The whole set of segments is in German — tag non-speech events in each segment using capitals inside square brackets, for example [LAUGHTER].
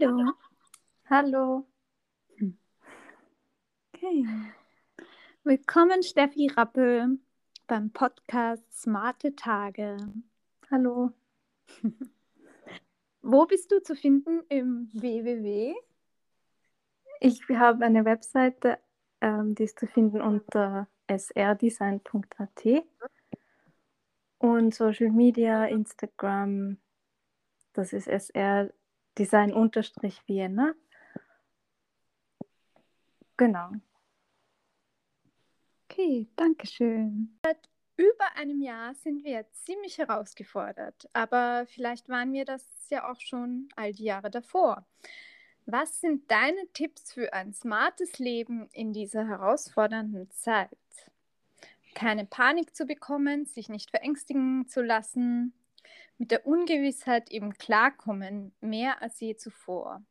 Hallo. Hallo. Okay. Willkommen, Steffi Rappel, beim Podcast Smarte Tage. Hallo. [LAUGHS] Wo bist du zu finden im www? Ich habe eine Webseite, ähm, die ist zu finden unter srdesign.at und Social Media, Instagram, das ist srdesign-vienna. Genau. Okay, danke schön. Seit über einem Jahr sind wir ziemlich herausgefordert, aber vielleicht waren wir das ja auch schon all die Jahre davor. Was sind deine Tipps für ein smartes Leben in dieser herausfordernden Zeit? Keine Panik zu bekommen, sich nicht verängstigen zu lassen, mit der Ungewissheit eben klarkommen, mehr als je zuvor.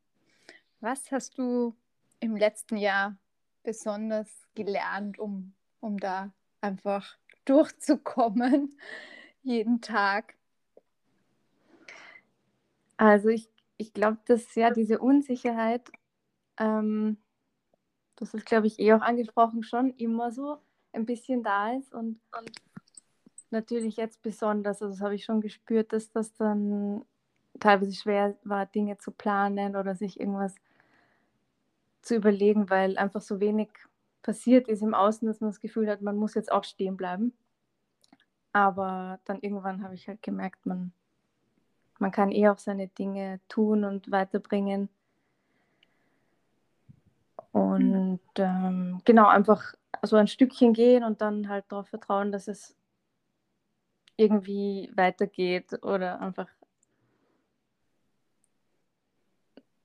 Was hast du im letzten Jahr besonders gelernt, um, um da einfach durchzukommen, [LAUGHS] jeden Tag? Also ich ich glaube, dass ja diese Unsicherheit, ähm, das ist, glaube ich, eh auch angesprochen, schon immer so ein bisschen da ist und, und natürlich jetzt besonders, also das habe ich schon gespürt, dass das dann teilweise schwer war, Dinge zu planen oder sich irgendwas zu überlegen, weil einfach so wenig passiert ist im Außen, dass man das Gefühl hat, man muss jetzt auch stehen bleiben. Aber dann irgendwann habe ich halt gemerkt, man man kann eh auch seine Dinge tun und weiterbringen. Und ähm, genau, einfach so ein Stückchen gehen und dann halt darauf vertrauen, dass es irgendwie weitergeht oder einfach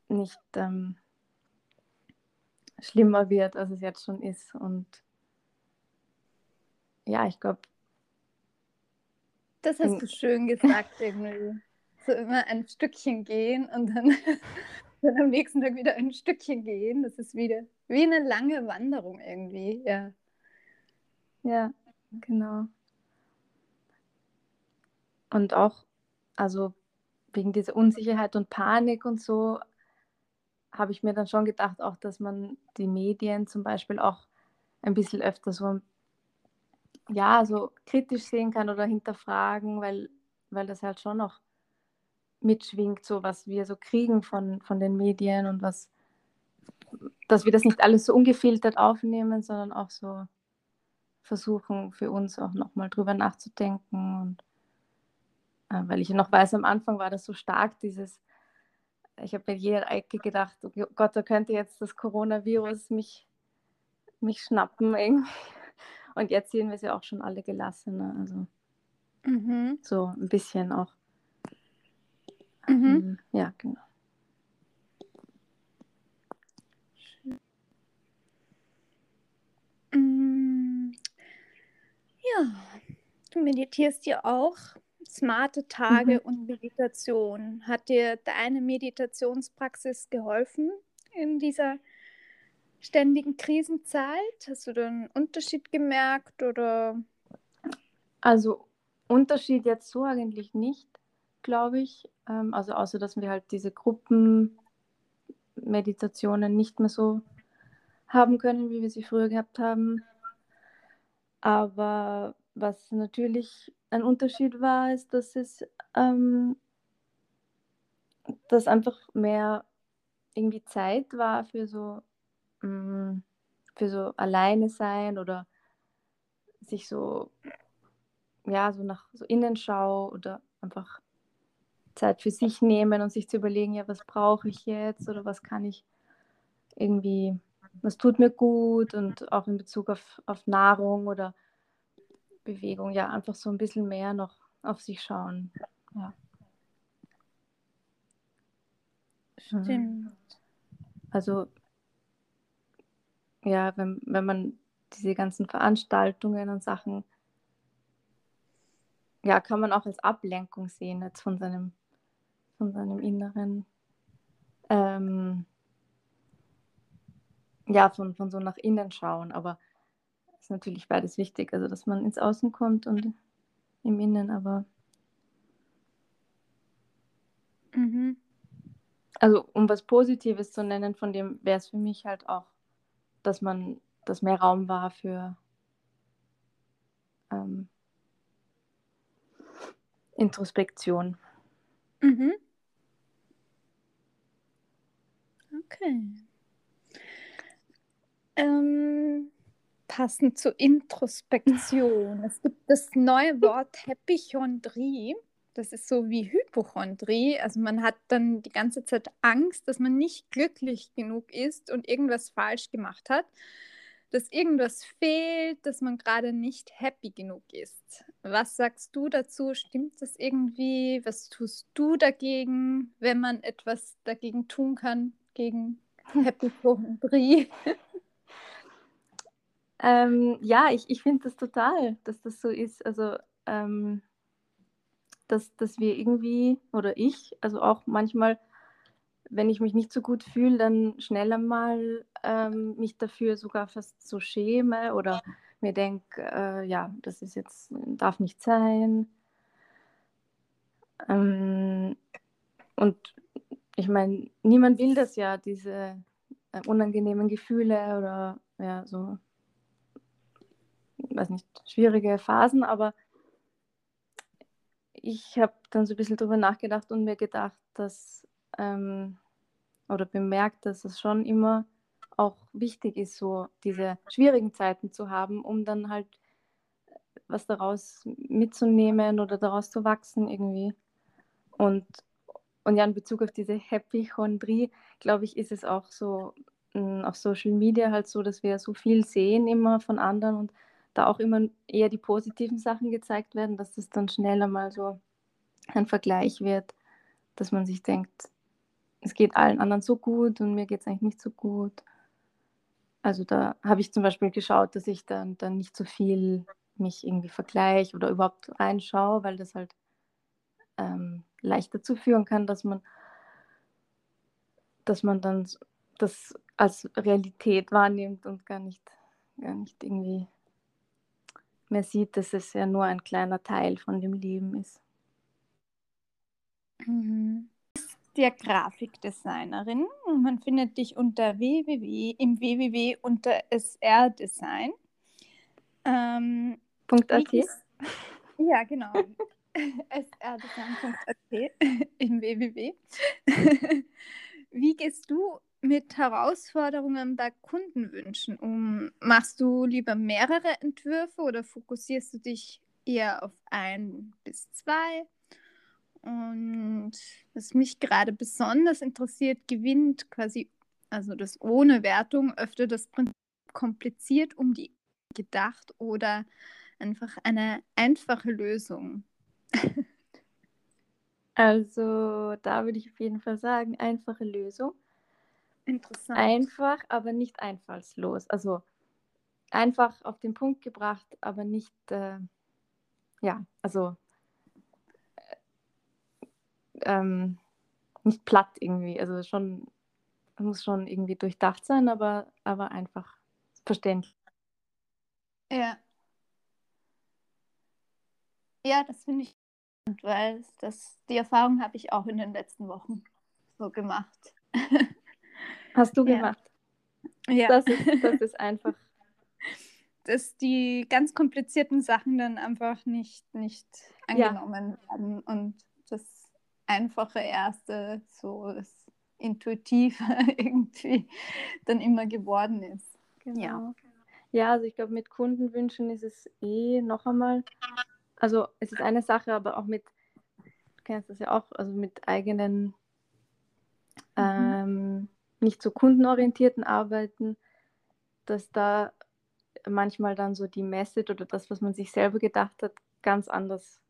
nicht ähm, schlimmer wird, als es jetzt schon ist. Und ja, ich glaube. Das hast du schön gesagt, irgendwie so immer ein Stückchen gehen und dann, [LAUGHS] dann am nächsten Tag wieder ein Stückchen gehen. Das ist wieder wie eine lange Wanderung irgendwie, ja. Ja, genau. Und auch, also wegen dieser Unsicherheit und Panik und so, habe ich mir dann schon gedacht, auch dass man die Medien zum Beispiel auch ein bisschen öfter so, ja, so kritisch sehen kann oder hinterfragen, weil, weil das halt schon noch mitschwingt, so was wir so kriegen von, von den Medien und was, dass wir das nicht alles so ungefiltert aufnehmen, sondern auch so versuchen für uns auch nochmal drüber nachzudenken. Und weil ich noch weiß, am Anfang war das so stark, dieses, ich habe bei jeder Ecke gedacht, oh Gott, da könnte jetzt das Coronavirus mich, mich schnappen irgendwie. [LAUGHS] Und jetzt sehen wir es ja auch schon alle gelassener. Also mhm. so ein bisschen auch Mhm. Ähm, ja, genau. Mm, ja, du meditierst ja auch. Smarte Tage mhm. und Meditation. Hat dir deine Meditationspraxis geholfen in dieser ständigen Krisenzeit? Hast du da einen Unterschied gemerkt oder? Also Unterschied jetzt so eigentlich nicht glaube ich. Ähm, also außer dass wir halt diese Gruppenmeditationen nicht mehr so haben können, wie wir sie früher gehabt haben. Aber was natürlich ein Unterschied war, ist, dass es ähm, dass einfach mehr irgendwie Zeit war für so mh, mm, für so alleine sein oder sich so ja so nach so Innenschau oder einfach Zeit für sich nehmen und sich zu überlegen, ja, was brauche ich jetzt oder was kann ich irgendwie, was tut mir gut und auch in Bezug auf, auf Nahrung oder Bewegung, ja, einfach so ein bisschen mehr noch auf sich schauen. Ja. Stimmt. Also, ja, wenn, wenn man diese ganzen Veranstaltungen und Sachen, ja, kann man auch als Ablenkung sehen jetzt von seinem von seinem Inneren. Ähm, ja, von, von so nach innen schauen, aber ist natürlich beides wichtig, also dass man ins Außen kommt und im Innen, aber mhm. also um was Positives zu nennen, von dem wäre es für mich halt auch, dass man, dass mehr Raum war für ähm, Introspektion. Mhm. Okay. Ähm, passend zur Introspektion. Es gibt das neue Wort Hepichondrie. Das ist so wie Hypochondrie. Also man hat dann die ganze Zeit Angst, dass man nicht glücklich genug ist und irgendwas falsch gemacht hat, dass irgendwas fehlt, dass man gerade nicht happy genug ist. Was sagst du dazu? Stimmt das irgendwie? Was tust du dagegen, wenn man etwas dagegen tun kann, gegen [LAUGHS] Hypochondrie? Ähm, ja, ich, ich finde das total, dass das so ist. Also ähm, dass, dass wir irgendwie, oder ich, also auch manchmal, wenn ich mich nicht so gut fühle, dann schneller mal ähm, mich dafür sogar fast so schäme oder mir denke, äh, ja, das ist jetzt, darf nicht sein. Ähm, und ich meine, niemand will das ja, diese äh, unangenehmen Gefühle oder ja, so, weiß nicht, schwierige Phasen, aber ich habe dann so ein bisschen drüber nachgedacht und mir gedacht, dass ähm, oder bemerkt, dass es schon immer auch wichtig ist, so diese schwierigen Zeiten zu haben, um dann halt was daraus mitzunehmen oder daraus zu wachsen irgendwie. Und, und ja, in Bezug auf diese Happy Chondrie, glaube ich, ist es auch so hm, auf Social Media halt so, dass wir so viel sehen immer von anderen und da auch immer eher die positiven Sachen gezeigt werden, dass das dann schneller mal so ein Vergleich wird, dass man sich denkt, es geht allen anderen so gut und mir geht es eigentlich nicht so gut. Also da habe ich zum Beispiel geschaut, dass ich dann, dann nicht so viel mich irgendwie vergleiche oder überhaupt reinschaue, weil das halt ähm, leicht dazu führen kann, dass man, dass man dann das als Realität wahrnimmt und gar nicht, gar nicht irgendwie mehr sieht, dass es ja nur ein kleiner Teil von dem Leben ist. Mhm. Der Grafikdesignerin. Man findet dich unter www im www unter srdesign. Ähm, .at? Ja, genau. [LAUGHS] srdesign.at [LAUGHS] im www. [LAUGHS] Wie gehst du mit Herausforderungen bei Kundenwünschen um? Machst du lieber mehrere Entwürfe oder fokussierst du dich eher auf ein bis zwei? Und was mich gerade besonders interessiert, gewinnt quasi, also das ohne Wertung, öfter das Prinzip kompliziert um die gedacht oder einfach eine einfache Lösung. also da würde ich auf jeden Fall sagen, einfache Lösung. Interessant. Einfach, aber nicht einfallslos. Also einfach auf den Punkt gebracht, aber nicht, äh, ja, also äh, ähm, nicht platt irgendwie. Also schon, muss schon irgendwie durchdacht sein, aber, aber einfach verständlich. Ja. Ja, das finde ich, weil das, die Erfahrung habe ich auch in den letzten Wochen so gemacht. [LAUGHS] Hast du gemacht? Ja. Das ist, das [LAUGHS] ist einfach. Dass die ganz komplizierten Sachen dann einfach nicht, nicht angenommen ja. werden und das einfache Erste, so das Intuitive [LAUGHS] irgendwie dann immer geworden ist. Genau. Ja. ja, also ich glaube, mit Kundenwünschen ist es eh noch einmal, also es ist eine Sache, aber auch mit, du kennst das ja auch, also mit eigenen mhm. ähm, nicht so kundenorientierten Arbeiten, dass da manchmal dann so die Message oder das, was man sich selber gedacht hat, ganz anders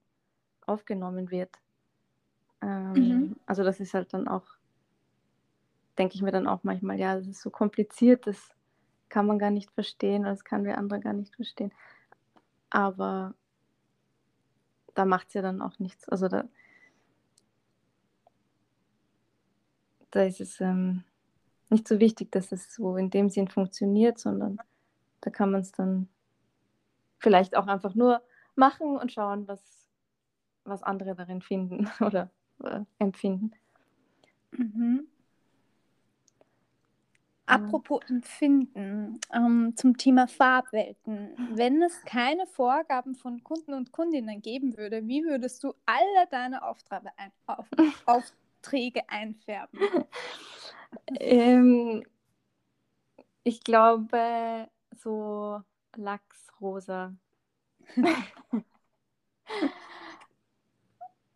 aufgenommen wird. Ähm, mhm. Also das ist halt dann auch, denke ich mir dann auch manchmal, ja, das ist so kompliziert, das kann man gar nicht verstehen, das kann wir andere gar nicht verstehen. Aber da macht es ja dann auch nichts. Also da, da ist es, ähm, nicht so wichtig, dass es so in dem Sinn funktioniert, sondern da kann man es dann vielleicht auch einfach nur machen und schauen, was, was andere darin finden [LAUGHS] oder äh, empfinden. Mhm. Apropos Empfinden, ähm, zum Thema Farbwelten. Wenn es keine Vorgaben von Kunden und Kundinnen geben würde, wie würdest du alle deine Aufträge, ein, auf, [LAUGHS] Aufträge einfärben? ähm, ich glaube, so Lachsrosa. [LAUGHS]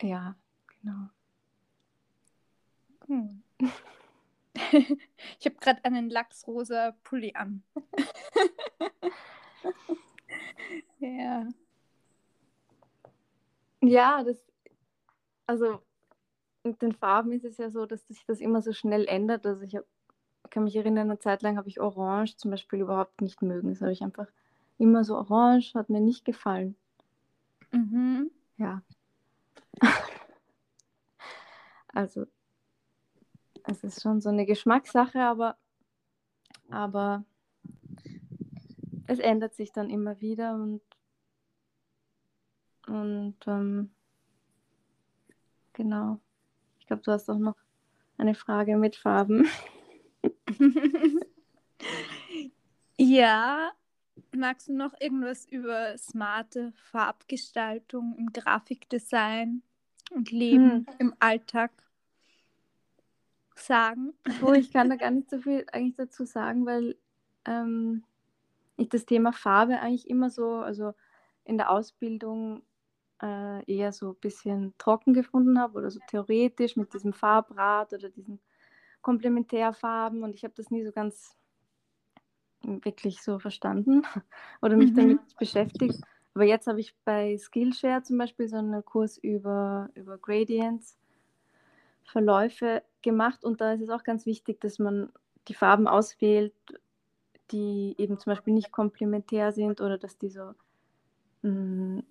ja, genau. Hm. [LAUGHS] ich habe gerade einen lachsrosa Pulli an. [LAUGHS] ja. Ja, das, also mit den Farben ist es ja so, dass sich das immer so schnell ändert. Also ich hab, kann mich erinnern, eine Zeit lang habe ich Orange zum Beispiel überhaupt nicht mögen. Das habe ich einfach immer so Orange, hat mir nicht gefallen. Mhm. Ja. [LAUGHS] also es ist schon so eine Geschmackssache, aber, aber es ändert sich dann immer wieder und, und ähm, genau. Ich glaube, du hast auch noch eine Frage mit Farben. [LAUGHS] ja, magst du noch irgendwas über smarte Farbgestaltung im Grafikdesign und Leben hm. im Alltag sagen? Oh, ich kann da [LAUGHS] gar nicht so viel eigentlich dazu sagen, weil ähm, ich das Thema Farbe eigentlich immer so, also in der Ausbildung äh, eher so ein bisschen trocken gefunden habe oder so theoretisch mit diesem Farbrad oder diesen Komplementärfarben und ich habe das nie so ganz wirklich so verstanden [LAUGHS] oder mich mhm. damit beschäftigt. Aber jetzt habe ich bei Skillshare zum Beispiel so einen Kurs über, über Gradients, Verläufe gemacht und da ist es auch ganz wichtig, dass man die Farben auswählt, die eben zum Beispiel nicht komplementär sind oder dass die so mh, mm,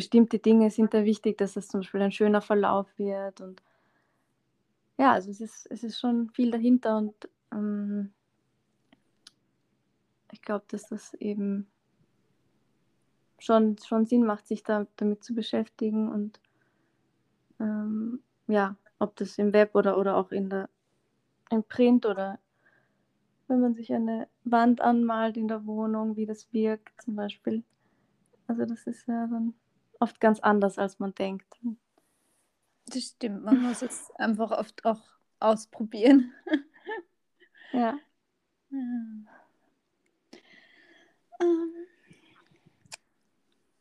bestimmte Dinge sind da wichtig, dass das zum Beispiel ein schöner Verlauf wird und ja, also es ist, es ist schon viel dahinter und ähm, ich glaube, dass das eben schon, schon Sinn macht, sich da damit zu beschäftigen und ähm, ja, ob das im Web oder, oder auch in der, im Print oder wenn man sich eine Wand anmalt in der Wohnung, wie das wirkt zum Beispiel. Also das ist ja dann oft ganz anders, als man denkt. Das stimmt, man muss es einfach oft auch ausprobieren. [LAUGHS] ja. Ähm,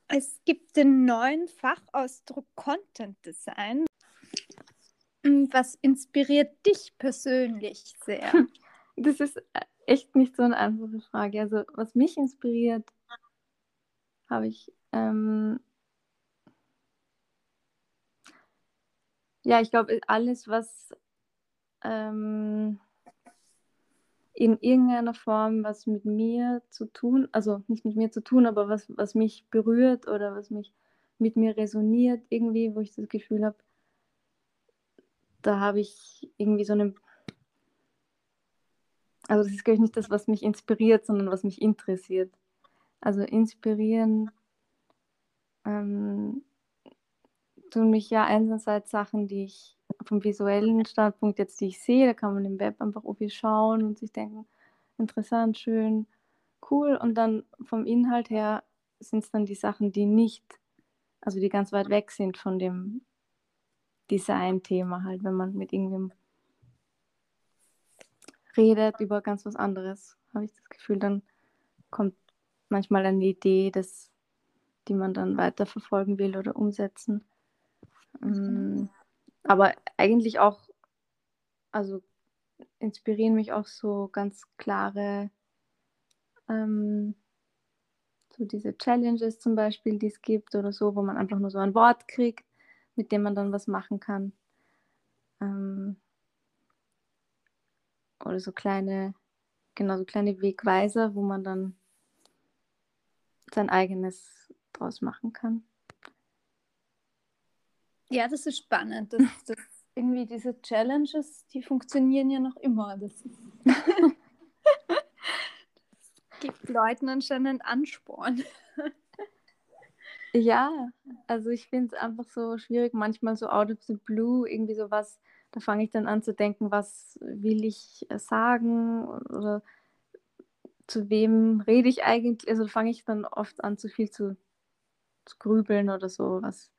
es gibt den neuen Fachausdruck Content Design. Hm, was inspiriert dich persönlich sehr? [LAUGHS] Das ist äh, echt nicht so eine einfache Frage. Also, was mich inspiriert, habe ich. Ähm, ja, ich glaube, alles, was ähm, in irgendeiner Form was mit mir zu tun, also nicht mit mir zu tun, aber was, was mich berührt oder was mich mit mir resoniert, irgendwie, wo ich das Gefühl habe, da habe ich irgendwie so eine. Also, das ist, glaube ich, nicht das, was mich inspiriert, sondern was mich interessiert. Also, inspirieren ähm, tun mich ja einerseits Sachen, die ich vom visuellen Standpunkt jetzt, die ich sehe, da kann man im Web einfach irgendwie schauen und sich denken, interessant, schön, cool. Und dann vom Inhalt her sind es dann die Sachen, die nicht, also die ganz weit weg sind von dem Design-Thema halt, wenn man mit irgendwem redet über ganz was anderes, habe ich das Gefühl, dann kommt manchmal eine Idee, das, die man dann weiterverfolgen will oder umsetzen. Mhm. Aber eigentlich auch, also inspirieren mich auch so ganz klare, ähm, so diese Challenges zum Beispiel, die es gibt oder so, wo man einfach nur so ein Wort kriegt mit dem man dann was machen kann. Ähm, oder so kleine, genau, so kleine Wegweiser, wo man dann sein eigenes draus machen kann. Ja, das ist spannend. Das, [LAUGHS] das irgendwie diese Challenges, die funktionieren ja noch immer. Das, [LAUGHS] das gibt Leuten anscheinend einen Ansporn. Ja, also ich finde es einfach so schwierig, manchmal so out of the blue irgendwie so was, da fange ich dann an zu denken, was will ich sagen oder zu wem rede ich eigentlich? Also fange ich dann oft an, zu viel zu, zu grübeln oder so. Was.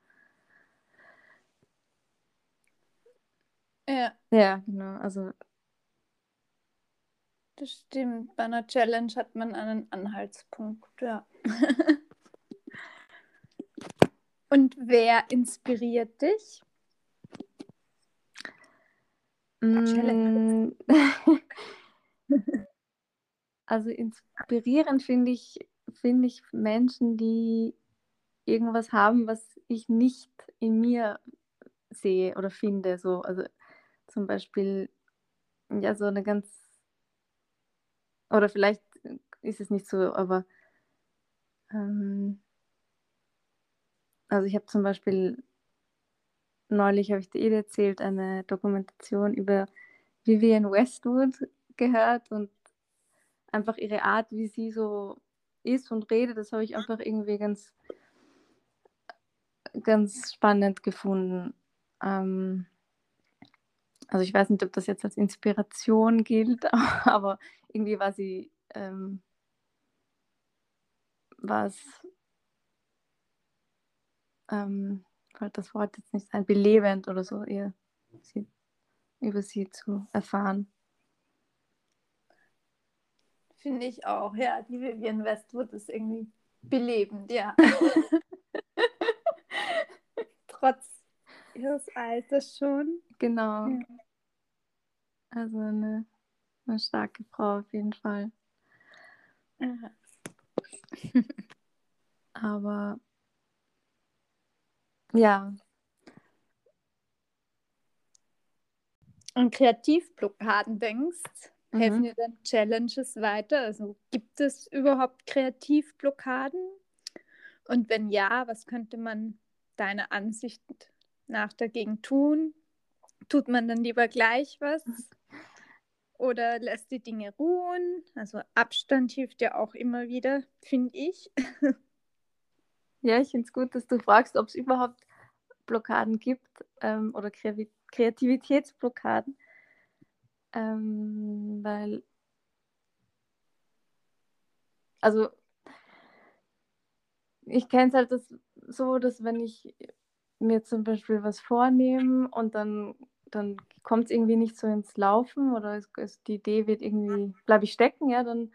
Ja. Ja, genau. Also. Das stimmt. Bei einer Challenge hat man einen Anhaltspunkt, ja. [LAUGHS] Und wer inspiriert dich? Mm. [LAUGHS] [LAUGHS] also inspirierend finde ich, finde ich Menschen, die irgendwas haben, was ich nicht in mir sehe oder finde. So, also zum Beispiel, ja, so eine ganz, oder vielleicht ist es nicht so, aber ähm, also ich habe zum Beispiel neulich, habe ich dir eh erzählt, eine Dokumentation über Vivienne Westwood gehört und einfach ihre Art, wie sie so ist und redet, das habe ich einfach irgendwie ganz, ganz spannend gefunden. Ähm, also ich weiß nicht, ob das jetzt als Inspiration gilt, [LAUGHS] aber irgendwie war sie, ähm, war es, ähm, das Wort jetzt nicht ein, belebend oder so, ihr, sie, über sie zu erfahren. Finde ich auch, ja. Die Vivian Westwood ist irgendwie belebend, ja. [LAUGHS] Trotz ihres Alters schon. Genau. Ja. Also eine, eine starke Frau auf jeden Fall. Ja. [LAUGHS] Aber ja. An Kreativblockaden denkst, mhm. helfen dir dann Challenges weiter? Also gibt es überhaupt Kreativblockaden? Und wenn ja, was könnte man deiner Ansicht nach dagegen tun? Tut man dann lieber gleich was? Oder lässt die Dinge ruhen? Also Abstand hilft ja auch immer wieder, finde ich. [LAUGHS] Ja, ich finde es gut, dass du fragst, ob es überhaupt Blockaden gibt ähm, oder Kreativitätsblockaden. Ähm, weil, also, ich kenne es halt das, so, dass wenn ich mir zum Beispiel was vornehme und dann, dann kommt es irgendwie nicht so ins Laufen oder es, es, die Idee wird irgendwie, bleibe ich stecken, ja, dann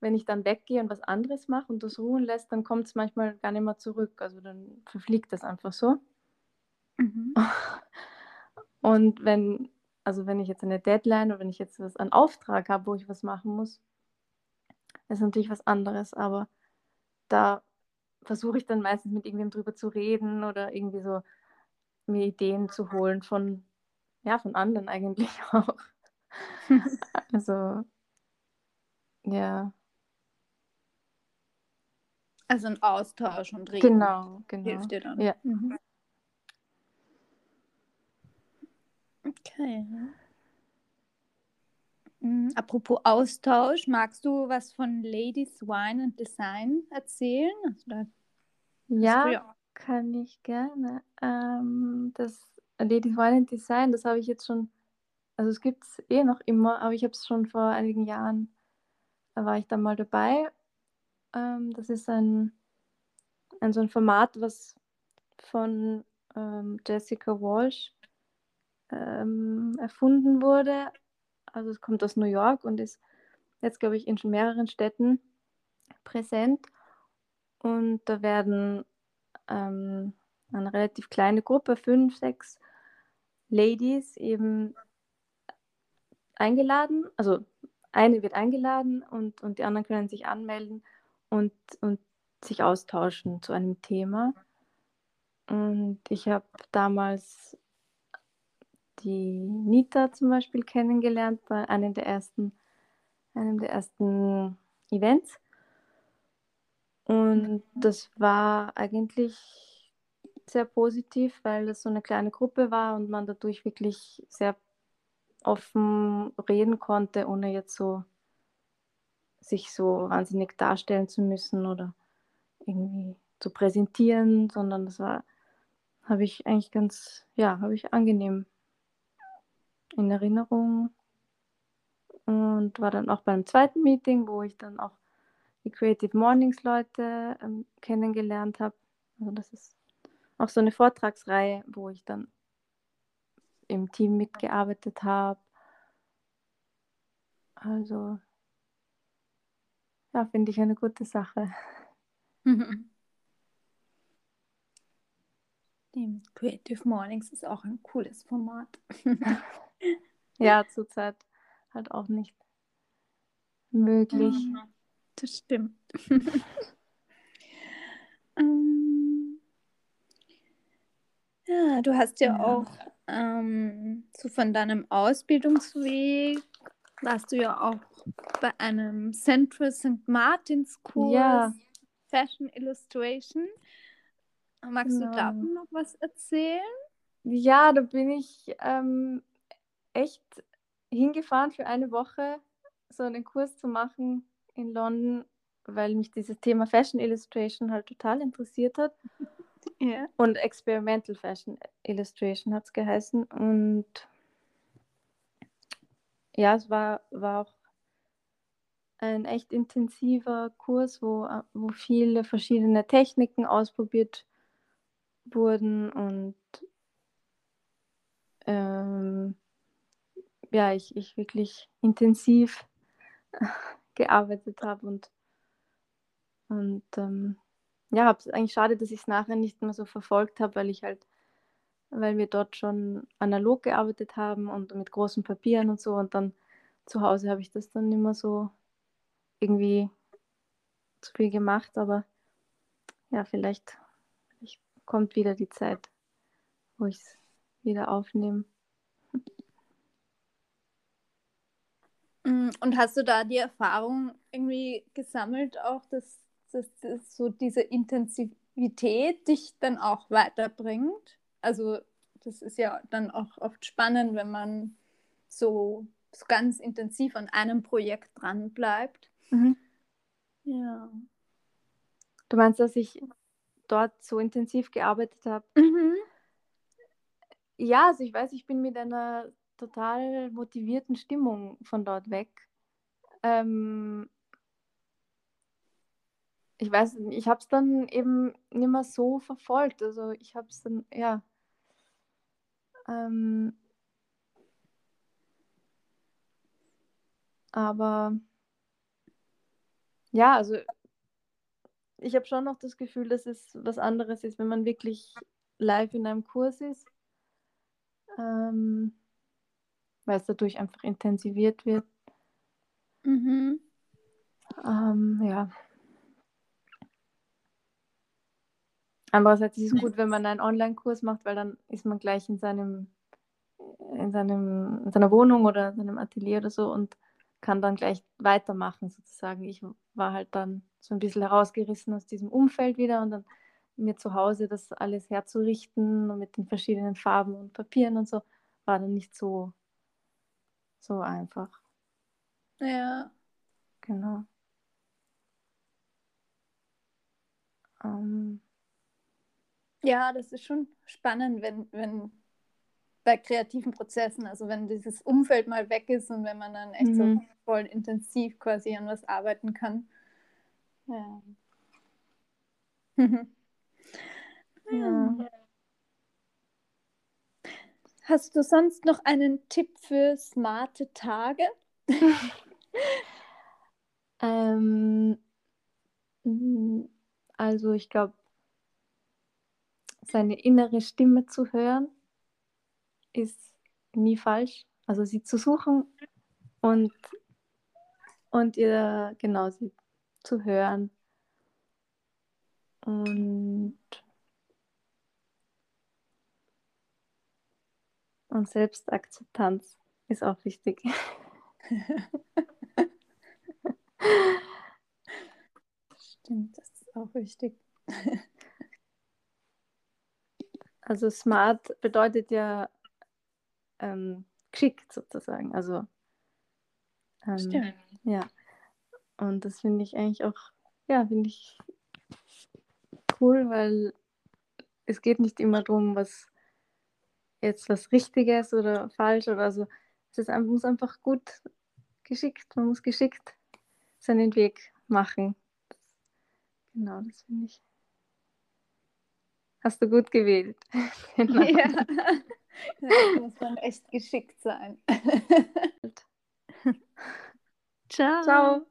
wenn ich dann weggehe und was anderes mache und das ruhen lässt, dann kommt es manchmal gar nicht mehr zurück. Also dann verfliegt das einfach so. Mhm. [LAUGHS] Und wenn, also wenn ich jetzt eine Deadline oder wenn ich jetzt was einen Auftrag habe, wo ich was machen muss, ist natürlich was anderes, aber da versuche ich dann meistens mit irgendwem drüber zu reden oder irgendwie so mir Ideen zu holen von, ja, von anderen eigentlich [LAUGHS] auch. also, ja. Also ein Austausch und Reden. Genau, genau. Hilft dir dann. Ja. Mhm. Okay. Mhm. Apropos Austausch, magst du was von Ladies Wine and Design erzählen? Also ja, ja, kann ich gerne. Ähm, das Wine and Design, das habe ich jetzt schon, also es gibt es eh noch immer, aber ich habe es schon vor einigen Jahren, da war ich dann mal dabei ähm, das ist ein, ein so ein Format, was von ähm, Jessica Walsh ähm, erfunden wurde. Also es kommt aus New York und ist jetzt, glaube ich, in schon mehreren Städten präsent. Und da werden ähm, eine relativ kleine Gruppe, fünf, sechs Ladies eben eingeladen. Also eine wird eingeladen und, und die anderen können sich anmelden und, und sich austauschen zu einem Thema. Und ich habe damals die Nita zum Beispiel kennengelernt bei einem der ersten, einem der ersten Events. Und das war eigentlich sehr positiv, weil es so eine kleine Gruppe war und man dadurch wirklich sehr offen reden konnte, ohne jetzt so sich so wahnsinnig darstellen zu müssen oder irgendwie zu präsentieren, sondern das war, habe ich eigentlich ganz, ja, habe ich angenehm in Erinnerung und war dann auch beim zweiten Meeting, wo ich dann auch die Creative Mornings Leute ähm, kennengelernt habe. Also das ist auch so eine Vortragsreihe, wo ich dann im Team mitgearbeitet habe. Also ja, finde ich eine gute Sache. [LAUGHS] Die Creative Mornings ist auch ein cooles Format. [LAUGHS] ja, zurzeit halt auch nicht möglich. Ja, das stimmt. [LAUGHS] ähm, ja, du hast ja, ja. auch ähm, so von deinem Ausbildungsweg warst du ja auch bei einem Central St. Martins Kurs ja. Fashion Illustration. Magst ja. du davon genau. noch was erzählen? Ja, da bin ich ähm, echt hingefahren für eine Woche, so einen Kurs zu machen in London, weil mich dieses Thema Fashion Illustration halt total interessiert hat. [LAUGHS] Ja. Und Experimental Fashion Illustration hat es geheißen. Und ja, es war, war auch ein echt intensiver Kurs, wo, wo viele verschiedene Techniken ausprobiert wurden und ähm, ja, ich, ich wirklich intensiv [LAUGHS] gearbeitet habe und, und ähm, ja, es eigentlich schade, dass ich es nachher nicht mehr so verfolgt habe, weil ich halt, weil wir dort schon analog gearbeitet haben und mit großen Papieren und so und dann zu Hause habe ich das dann immer so irgendwie zu viel gemacht, aber ja, vielleicht, vielleicht kommt wieder die Zeit, wo ich es wieder aufnehme. Mm, und hast du da die Erfahrung irgendwie gesammelt, auch dass, dass, dass so diese Intensivität dich dann auch weiterbringt? Also das ist ja dann auch oft spannend, wenn man so, so ganz intensiv an einem Projekt dran bleibt. Mhm. Ja. Du meinst, dass ich dort so intensiv gearbeitet habe? Mhm. Ja, also ich weiß, ich bin mit einer total motivierten Stimmung von dort weg. Ähm, ich weiß, ich habe es dann eben nicht mehr so verfolgt. Also ich habe es dann, ja. Ähm, aber ja, also ich habe schon noch das Gefühl, dass es was anderes ist, wenn man wirklich live in einem Kurs ist. Ähm, weil es dadurch einfach intensiviert wird. Mhm. Ähm, ja. Andererseits ist es gut, wenn man einen Online-Kurs macht, weil dann ist man gleich in seinem, in seinem, in seiner Wohnung oder seinem Atelier oder so und kann dann gleich weitermachen sozusagen. Ich war halt dann so ein bisschen herausgerissen aus diesem Umfeld wieder und dann mir zu Hause das alles herzurichten und mit den verschiedenen Farben und Papieren und so war dann nicht so so einfach. Ja. Genau. Ähm. Ja, das ist schon spannend, wenn, wenn bei kreativen Prozessen, also wenn dieses Umfeld mal weg ist und wenn man dann echt mhm. so voll intensiv quasi an was arbeiten kann. [LAUGHS] Ja. ja. Hast du sonst noch einen Tipp für smarte Tage? [LAUGHS] ähm, mm, also ich glaube, seine innere Stimme zu hören ist nie falsch. Also sie zu suchen und, und ihr genau sie zu hören. Und Und Selbstakzeptanz ist auch wichtig. [LAUGHS] Stimmt, das ist auch wichtig. Also smart bedeutet ja ähm, geschickt sozusagen. Also ähm, Stimmt. Ja. Und das finde ich eigentlich auch, ja, finde ich cool, weil es geht nicht immer darum, was jetzt was Richtiges oder falsch oder so. es ist, man muss einfach gut geschickt, man muss geschickt seinen Weg machen. Genau, das finde ich. Hast du gut gewählt. [LAUGHS] genau. Ja. Da muss man echt geschickt sein. Ciao. Ciao.